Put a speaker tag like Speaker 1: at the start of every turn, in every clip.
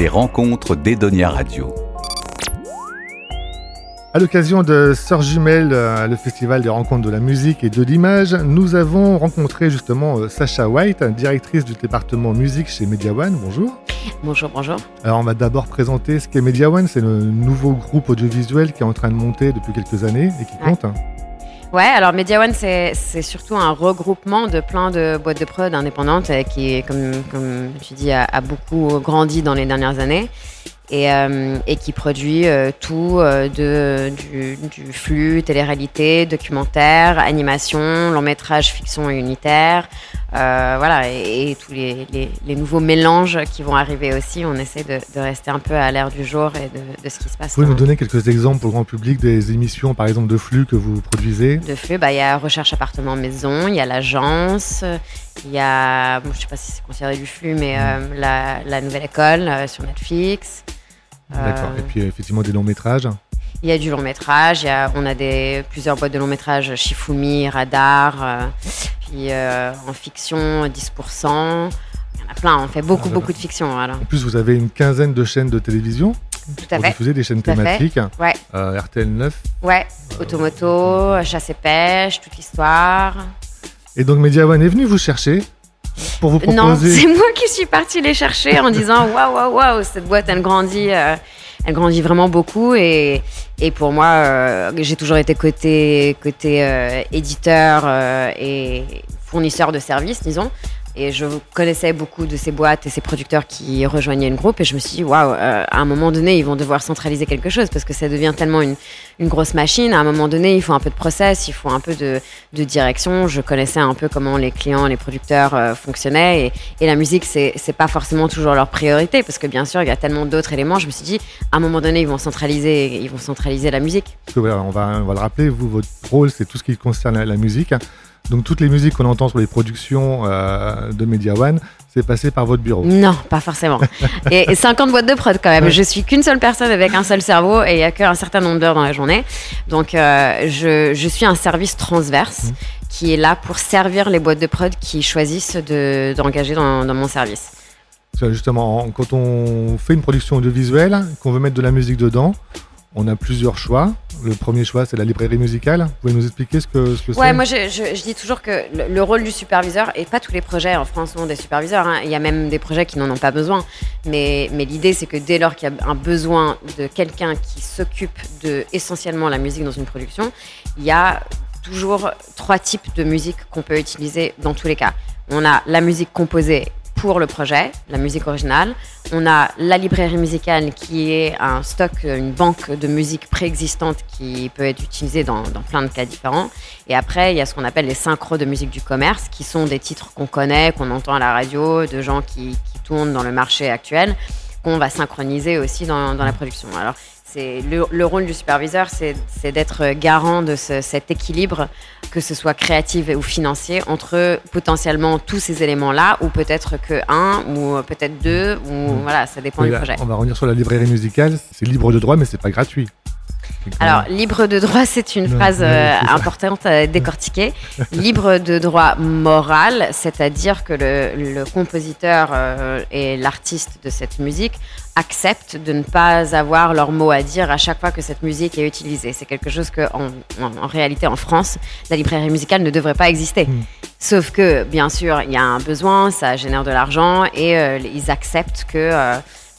Speaker 1: les rencontres d'Edonia Radio.
Speaker 2: À l'occasion de Sœurs Jumelles, euh, le festival des rencontres de la musique et de l'image, nous avons rencontré justement euh, Sacha White, directrice du département musique chez Media One. Bonjour.
Speaker 3: Bonjour, bonjour.
Speaker 2: Alors on va d'abord présenter ce qu'est Media One. C'est le nouveau groupe audiovisuel qui est en train de monter depuis quelques années et qui compte.
Speaker 3: Ouais, alors Media One, c'est surtout un regroupement de plein de boîtes de prod indépendantes euh, qui, comme, comme tu dis, a, a beaucoup grandi dans les dernières années et, euh, et qui produit euh, tout euh, de, du, du, flux, télé-réalité, documentaire, animation, long métrage, fiction et unitaire, voilà, et, et tous les, les, les, nouveaux mélanges qui vont arriver aussi. On essaie de, de rester un peu à l'ère du jour et de, de, ce qui se passe.
Speaker 2: Vous pouvez nous donner quelques exemples pour le grand public des émissions, par exemple, de flux que vous produisez?
Speaker 3: De flux, bah, il y a Recherche appartement maison, il y a l'agence, il y a, bon, je sais pas si c'est considéré du flux, mais la, la, nouvelle école sur Netflix.
Speaker 2: D'accord. Et puis effectivement des longs métrages.
Speaker 3: Il y a du long métrage. Il y a, on a des, plusieurs boîtes de long métrage, Shifumi, Radar. Euh, puis euh, en fiction, 10%. Il y en a plein. On fait beaucoup, ah, beaucoup de fiction. Voilà.
Speaker 2: En plus, vous avez une quinzaine de chaînes de télévision.
Speaker 3: Tout à fait.
Speaker 2: diffuser des chaînes thématiques.
Speaker 3: Ouais.
Speaker 2: Euh, RTL 9.
Speaker 3: Ouais. Automoto, chasse et pêche, toute l'histoire.
Speaker 2: Et donc Media One est venu vous chercher pour vous proposer...
Speaker 3: Non, c'est moi qui suis partie les chercher en disant waouh, waouh, waouh, cette boîte, elle grandit, euh, elle grandit vraiment beaucoup. Et, pour moi, euh, j'ai toujours été côté, côté euh, éditeur euh, et fournisseur de services, disons. Et je connaissais beaucoup de ces boîtes et ces producteurs qui rejoignaient le groupe. Et je me suis dit, waouh, euh, à un moment donné, ils vont devoir centraliser quelque chose parce que ça devient tellement une, grosse machine. À un moment donné, il faut un peu de process, il faut un peu de, direction. Je connaissais un peu comment les clients, les producteurs euh, fonctionnaient. Et, la musique, c'est pas forcément toujours leur priorité parce que bien sûr, il y a tellement d'autres éléments. Je me suis dit, à un moment donné, ils vont centraliser, ils vont centraliser la musique.
Speaker 2: On, va, le rappeler, vous, votre rôle, c'est tout ce qui concerne la musique. Donc toutes les musiques qu'on entend sur les productions euh, de Media One, c'est passé par votre bureau
Speaker 3: Non, pas forcément. et 50 boîtes de prod quand même. Ouais. Je suis qu'une seule personne avec un seul cerveau et il n'y a qu'un certain nombre d'heures dans la journée. Donc euh, je, je, suis un service transverse mmh. qui est là pour servir les boîtes de prod qui choisissent d'engager de, dans, dans mon service.
Speaker 2: Justement, quand on fait une production audiovisuelle, qu'on veut mettre de la musique dedans, on a plusieurs choix. Le premier choix, c'est la librairie musicale. Vous pouvez nous expliquer ce que, ce que
Speaker 3: ouais, c'est moi, je, je, je, dis toujours que le, le, rôle du superviseur, et pas tous les projets en France ont des superviseurs, hein. il y a même des projets qui n'en ont pas besoin. Mais, mais l'idée, c'est que dès lors qu'il y a un besoin de quelqu'un qui s'occupe de essentiellement la musique dans une production, il y a toujours trois types de musique qu'on peut utiliser dans tous les cas. On a la musique composée pour le projet, la musique originale. On a la librairie musicale qui est un stock, une banque de musique préexistante qui peut être utilisée dans, plein de cas différents. Et après, il y a ce qu'on appelle les synchros de musique du commerce, qui sont des titres qu'on connaît, qu'on entend à la radio, de gens qui, tournent dans le marché actuel, qu'on va synchroniser aussi dans, dans la production. Alors, le, le, rôle du superviseur, c'est d'être garant de ce, cet équilibre, que ce soit créatif ou financier, entre potentiellement tous ces éléments-là, ou peut-être que un, ou peut-être deux, ou mmh. voilà, ça dépend
Speaker 2: oui,
Speaker 3: du
Speaker 2: là,
Speaker 3: projet.
Speaker 2: On va revenir sur la librairie musicale. C'est libre de droit, mais c'est pas gratuit.
Speaker 3: Alors, libre de droit, c'est une non, phrase euh, importante à décortiquer. libre de droit moral, c'est-à-dire que le, le compositeur euh, et l'artiste de cette musique acceptent de ne pas avoir leur mot à dire à chaque fois que cette musique est utilisée. C'est quelque chose que, en, en, en, réalité, en France, la librairie musicale ne devrait pas exister. Mmh. Sauf que, bien sûr, il y a un besoin, ça génère de l'argent et euh, ils acceptent que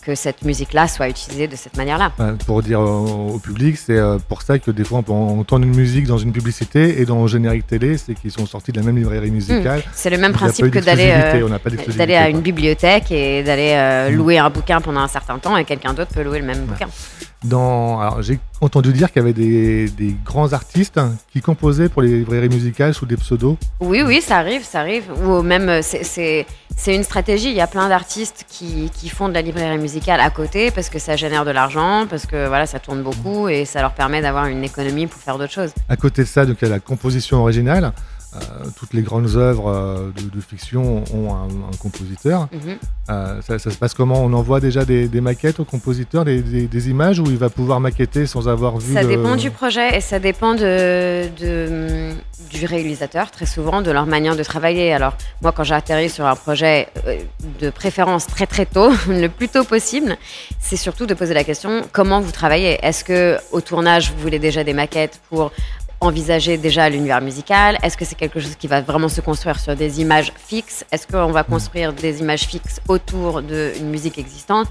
Speaker 3: que cette musique-là soit utilisée de cette manière-là.
Speaker 2: Pour dire au public, c'est euh, pour ça que des fois on entendre une musique dans une publicité et dans le générique télé, c'est qu'ils sont sortis de la même librairie musicale.
Speaker 3: Mmh. C'est le même principe que d'aller euh, d'aller à une bibliothèque et d'aller euh, mmh. louer un bouquin pendant un certain temps et quelqu'un d'autre peut louer le même ouais. bouquin.
Speaker 2: Dans, j'ai entendu dire qu'il y avait des, des, grands artistes qui composaient pour les librairies musicales sous des pseudos.
Speaker 3: Oui, oui, ça arrive, ça arrive. Ou même, c'est une stratégie. Il y a plein d'artistes qui, qui, font de la librairie musicale à côté parce que ça génère de l'argent, parce que voilà, ça tourne beaucoup et ça leur permet d'avoir une économie pour faire d'autres choses.
Speaker 2: À côté de ça, donc il y a la composition originale. Toutes les grandes œuvres de, fiction ont un, compositeur. Mhm. ça, se passe comment? On envoie déjà des, maquettes au compositeur, des, images, ou il va pouvoir maqueter sans avoir vu
Speaker 3: Ça dépend du projet et ça dépend de, du réalisateur, très souvent, de leur manière de travailler. Alors, moi, quand j'ai atterri sur un projet de préférence très très tôt, le plus tôt possible, c'est surtout de poser la question comment vous travaillez? Est-ce que au tournage, vous voulez déjà des maquettes pour envisager déjà l'univers musical? Est-ce que c'est quelque chose qui va vraiment se construire sur des images fixes? Est-ce qu'on va construire des images fixes autour d'une musique existante?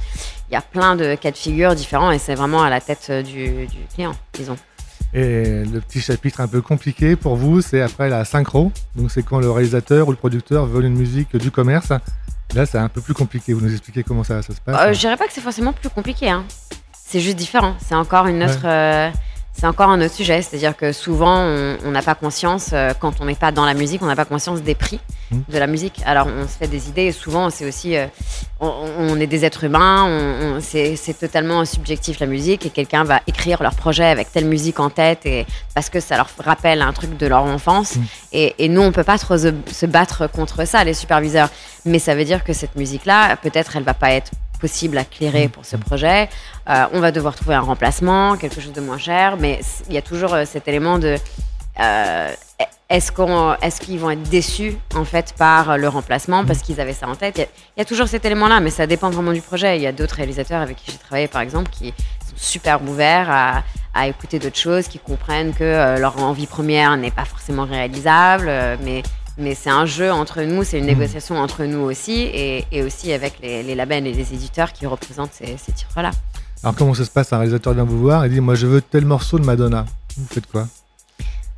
Speaker 3: Il y a plein de cas de figure différents et c'est vraiment à la tête du, client, disons.
Speaker 2: Et le petit chapitre un peu compliqué pour vous, c'est après la synchro. Donc c'est quand le réalisateur ou le producteur veut une musique du commerce. Là, c'est un peu plus compliqué. Vous nous expliquez comment ça, se passe?
Speaker 3: Euh, Je dirais pas que c'est forcément plus compliqué. Hein. C'est juste différent. C'est encore une autre. Euh, c'est encore un autre sujet. C'est-à-dire que souvent, on n'a pas conscience, euh, quand on n'est pas dans la musique, on n'a pas conscience des prix mmh. de la musique. Alors, on se fait des idées et souvent, c'est aussi. Euh, on, est des êtres humains, c'est totalement subjectif la musique et quelqu'un va écrire leur projet avec telle musique en tête et, parce que ça leur rappelle un truc de leur enfance. Mmh. Et, nous, on peut pas trop se, se battre contre ça, les superviseurs. Mais ça veut dire que cette musique-là, peut-être, elle va pas être possible à clairer pour ce projet. Euh, on va devoir trouver un remplacement, quelque chose de moins cher, mais il y a toujours euh, cet élément de euh, est-ce qu'on, est-ce qu'ils vont être déçus en fait par le remplacement? Parce qu'ils avaient ça en tête. Il y, a toujours cet élément-là, mais ça dépend vraiment du projet. Il y a d'autres réalisateurs avec qui j'ai travaillé, par exemple, qui sont super ouverts à, à écouter d'autres choses, qui comprennent que leur envie première n'est pas forcément réalisable, mais mais c'est un jeu entre nous, c'est une mmh. négociation entre nous aussi, et, aussi avec les, labels et les éditeurs qui représentent ces, titres-là.
Speaker 2: Alors comment ça se passe Un réalisateur vient vous voir et dit Moi je veux tel morceau de Madonna. Vous faites quoi?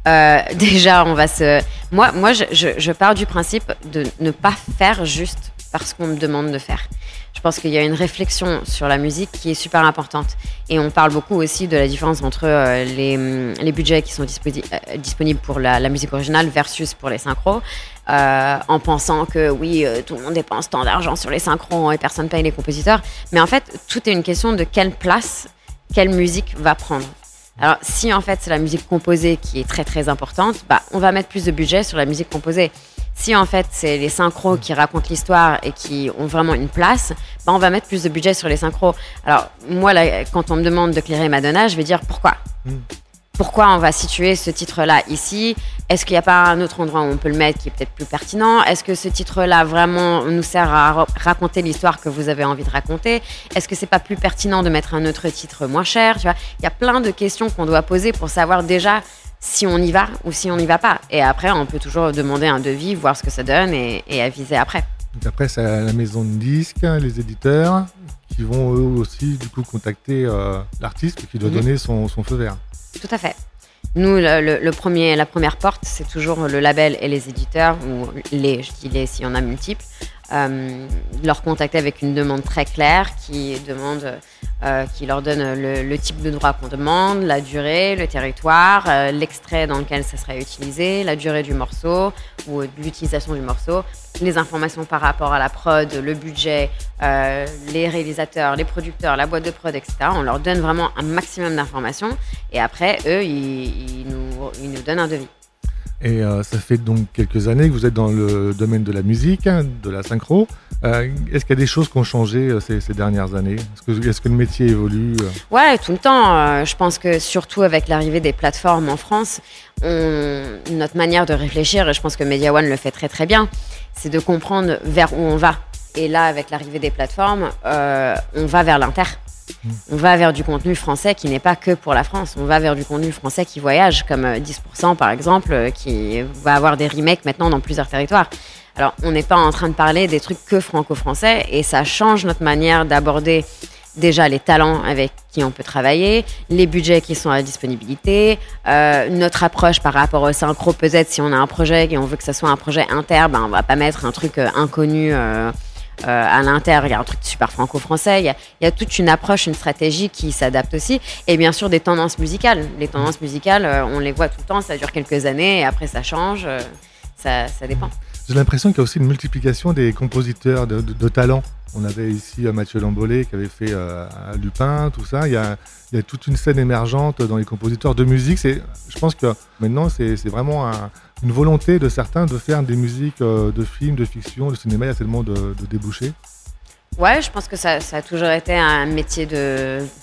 Speaker 3: Euh, déjà, on va se. Moi, moi je, je, pars du principe de ne pas faire juste parce qu'on me demande de faire. Je pense qu'il y a une réflexion sur la musique qui est super importante. Et on parle beaucoup aussi de la différence entre euh, les, hum, les, budgets qui sont euh, disponibles pour la, musique originale versus pour les synchros, euh, en pensant que oui, tout le monde dépense tant d'argent sur les synchros et personne paye les compositeurs. Mais en fait, tout est une question de quelle place, quelle musique va prendre. Alors, si en fait c'est la musique composée qui est très très importante, bah, on va mettre plus de budget sur la musique composée. Si en fait c'est les synchros qui racontent l'histoire et qui ont vraiment une place, bah, on va mettre plus de budget sur les synchros. Alors moi, quand on me demande de clairer Madonna, je vais dire pourquoi. Hmm. Pourquoi on va situer ce titre-là ici? Est-ce qu'il n'y a pas un autre endroit où on peut le mettre qui est peut-être plus pertinent? Est-ce que ce titre-là vraiment nous sert à raconter l'histoire que vous avez envie de raconter? Est-ce que c'est pas plus pertinent de mettre un autre titre moins cher? Tu vois, il y a plein de questions qu'on doit poser pour savoir déjà si on y va ou si on n'y va pas. Et après, on peut toujours demander un devis, voir ce que ça donne et, aviser après.
Speaker 2: Donc après, c'est la maison de disques, les éditeurs, qui vont eux aussi du coup contacter euh, l'artiste qui doit mhm. donner son, feu vert.
Speaker 3: Tout à fait. Nous, le, premier, la première porte, c'est toujours le label et les éditeurs, ou les, je dis les s'il y en a multiples, euh, leur contacter avec une demande très claire qui demande euh, qui leur donne le, type de droit qu'on demande, la durée, le territoire, euh, l'extrait dans lequel ça serait utilisé, la durée du morceau ou l'utilisation du morceau, les informations par rapport à la prod, le budget, les réalisateurs, les producteurs, la boîte de prod, etc. On leur donne vraiment un maximum d'informations et après, eux, ils, nous, ils nous donnent un devis.
Speaker 2: Et ça fait donc quelques années que vous êtes dans le domaine de la musique, hein, de la synchro. Euh, est-ce qu'il y a des choses qui ont changé euh, ces, dernières années? Est-ce que, le métier évolue euh?
Speaker 3: Ouais, tout le temps. je pense que surtout avec l'arrivée des plateformes en France, notre manière de réfléchir, et je pense que Media One le fait très très bien, c'est de comprendre vers où on va. Et là, avec l'arrivée des plateformes, on va vers l'inter. On va vers du contenu français qui n'est pas que pour la France. On va vers du contenu français qui voyage, comme 10% par exemple, qui va avoir des remakes maintenant dans plusieurs territoires. Alors, on n'est pas en train de parler des trucs que franco-français et ça change notre manière d'aborder déjà les talents avec qui on peut travailler, les budgets qui sont à disponibilité, euh, notre approche par rapport au synchro. Peut-être si on a un projet et on veut que ça soit un projet inter, ben on va pas mettre un truc euh, inconnu. Euh, à l'inter, il y a un truc super franco-français, il, y, a, toute une approche, une stratégie qui s'adapte aussi, et bien sûr des tendances musicales. Les tendances musicales, on les voit tout le temps, ça dure quelques années, et après ça change, ça, ça dépend.
Speaker 2: J'ai l'impression qu'il y a aussi une multiplication des compositeurs de, talent. On avait ici euh, Mathieu Lambolé qui avait fait euh, Lupin, tout ça. Il y, a, il y, a, toute une scène émergente dans les compositeurs de musique. Je pense que maintenant, c'est vraiment un, une volonté de certains de faire des musiques de films, de fiction, de cinéma. Il y a tellement de, débouchés.
Speaker 3: Ouais, je pense que ça, a toujours été un métier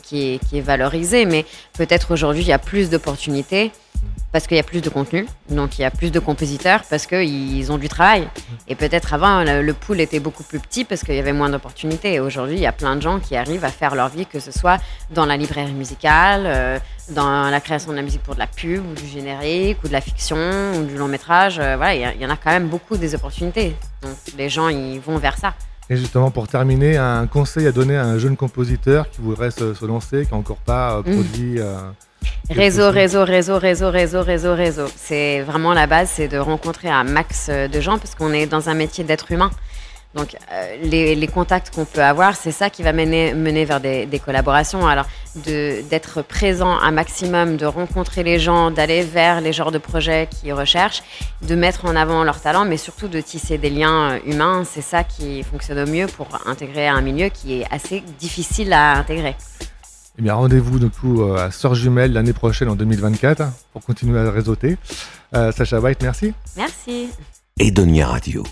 Speaker 3: qui est valorisé, mais peut-être aujourd'hui il y a plus d'opportunités parce qu'il y a plus de contenu, donc il y a plus de compositeurs parce qu'ils ont du travail. Et peut-être avant, le, pool était beaucoup plus petit parce qu'il y avait moins d'opportunités. Et aujourd'hui, il y a plein de gens qui arrivent à faire leur vie, que ce soit dans la librairie musicale, euh, dans la création de la musique pour de la pub, ou du générique, ou de la fiction, ou du long métrage. Euh, voilà, il y, en a quand même beaucoup des opportunités. Donc les gens, ils vont vers ça.
Speaker 2: Et justement, pour terminer, un conseil à donner à un jeune compositeur qui voudrait se, lancer, qui n'a encore pas euh, mmh. produit.
Speaker 3: Réseau, réseau, réseau, réseau, réseau, réseau, réseau. C'est vraiment la base, c'est de rencontrer un max de gens parce qu'on est dans un métier d'être humain. Donc euh, les, contacts qu'on peut avoir, c'est ça qui va mener, mener vers des, collaborations. Alors d'être présent un maximum, de rencontrer les gens, d'aller vers les genres de projets qu'ils recherchent, de mettre en avant leurs talents, mais surtout de tisser des liens euh, humains. C'est ça qui fonctionne au mieux pour intégrer un milieu qui est assez difficile à intégrer.
Speaker 2: Eh bien, rendez-vous du coup euh, à Sœur Jumelle l'année prochaine en 2024 pour continuer à réseauter. Euh, Sacha White, merci.
Speaker 3: Merci.
Speaker 1: Edonia Radio.